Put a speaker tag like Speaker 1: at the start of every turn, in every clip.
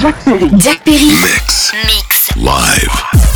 Speaker 1: Jack Perry.
Speaker 2: Jack Perry.
Speaker 3: Mix.
Speaker 2: Mix.
Speaker 3: Live.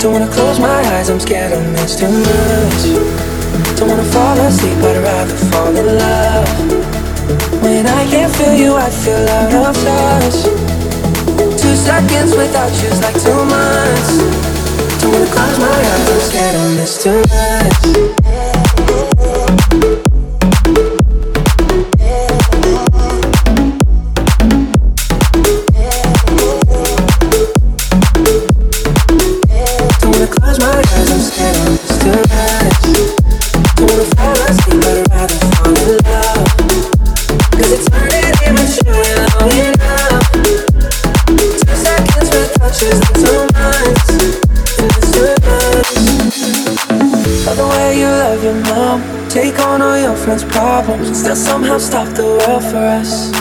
Speaker 4: Don't wanna close my
Speaker 1: eyes, I'm scared I'll miss
Speaker 2: too much. Don't wanna fall asleep, I'd rather fall in love. When I can't feel you, I feel out of touch. Two seconds without you's like two months. Don't wanna close my eyes, I'm scared I'll miss too much. Problems still somehow stop the world for us.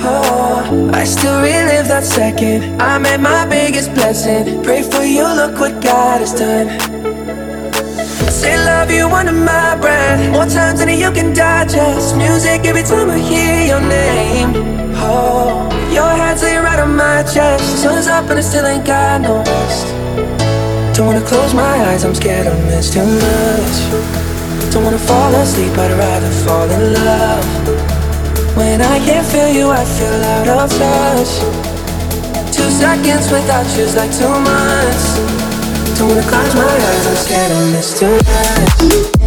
Speaker 2: Oh, I still relive that second. I made my biggest blessing. Pray for you, look what God has done. Say love you under my breath. More times than you can digest. Music every time I hear your name. Oh, your hands lay right on my chest. Sun's up and I still ain't got no rest. Don't wanna close my eyes, I'm scared I'll miss too much. Don't wanna fall asleep, I'd rather fall in love. When I can't feel you, I feel out of touch. Two seconds without you's like two months. Don't wanna close my eyes, I'm scared I'll miss too much.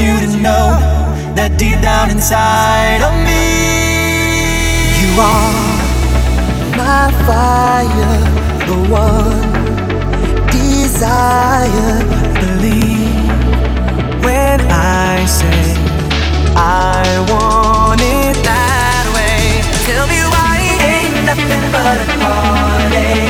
Speaker 3: You to know that deep down inside of me, you are my fire, the one desire. Believe when I say I want it that way. Tell me why ain't nothing but a heartache.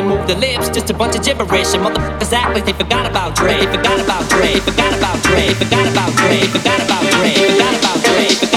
Speaker 5: They move their lips, just a bunch of gibberish. And motherfuckers act like they forgot about Dre. They forgot about Dre. They forgot about Dre. They forgot about Dre. They forgot about Dre. They forgot about Dre. Forgot about Dre.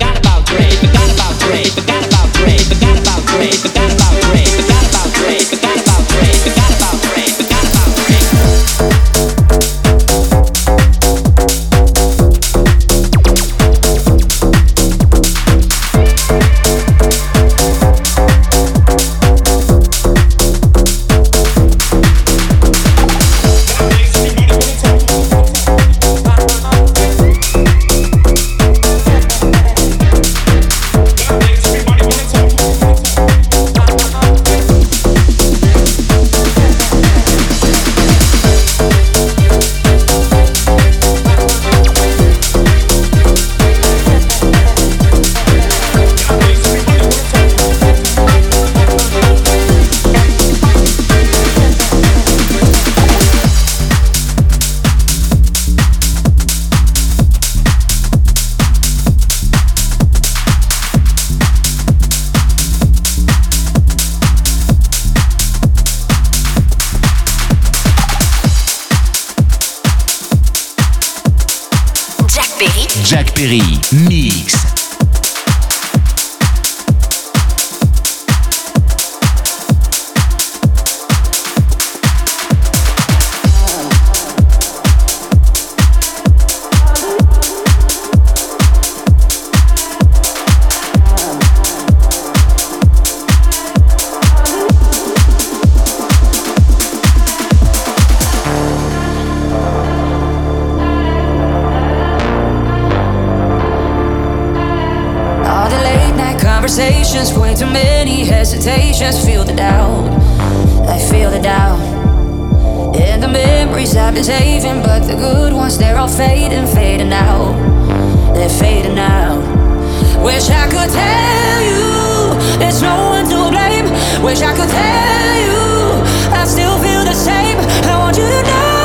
Speaker 5: Forgot about Dre. forgot about Dre.
Speaker 6: stories I've been saving, but the good ones they're all fading, fading out. They're fading out. Wish I could tell you there's no one to blame. Wish I could tell you I still feel the same. I want you to know.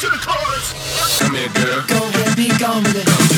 Speaker 6: to the
Speaker 7: chorus. Come here, girl. Go with me, go.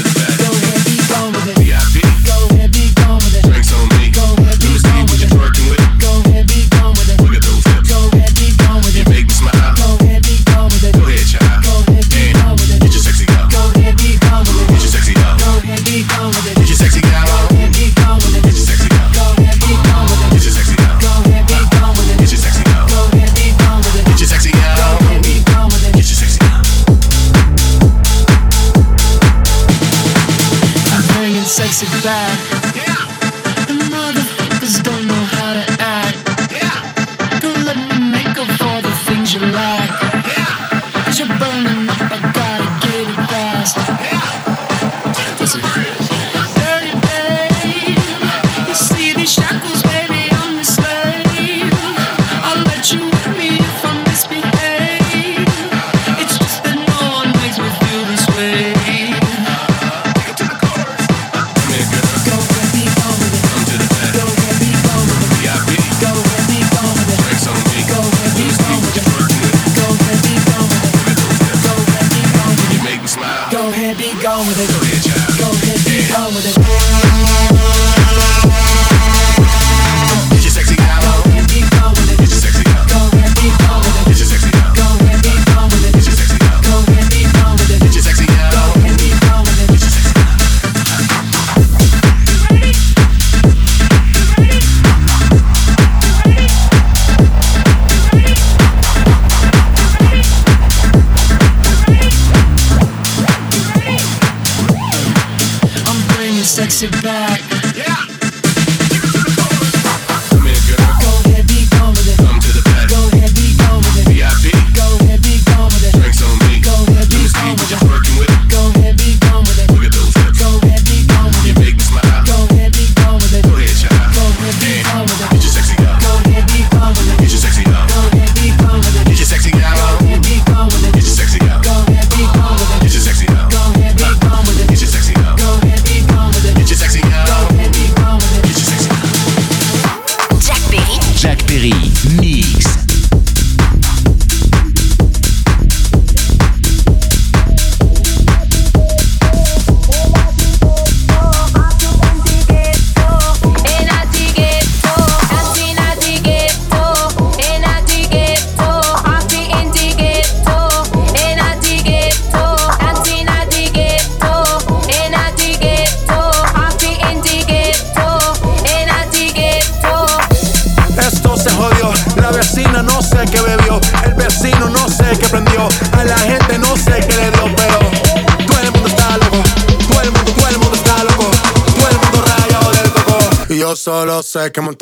Speaker 7: Sé que montaron.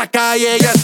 Speaker 7: la calle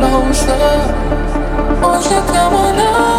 Speaker 8: closer? Won't you come on over?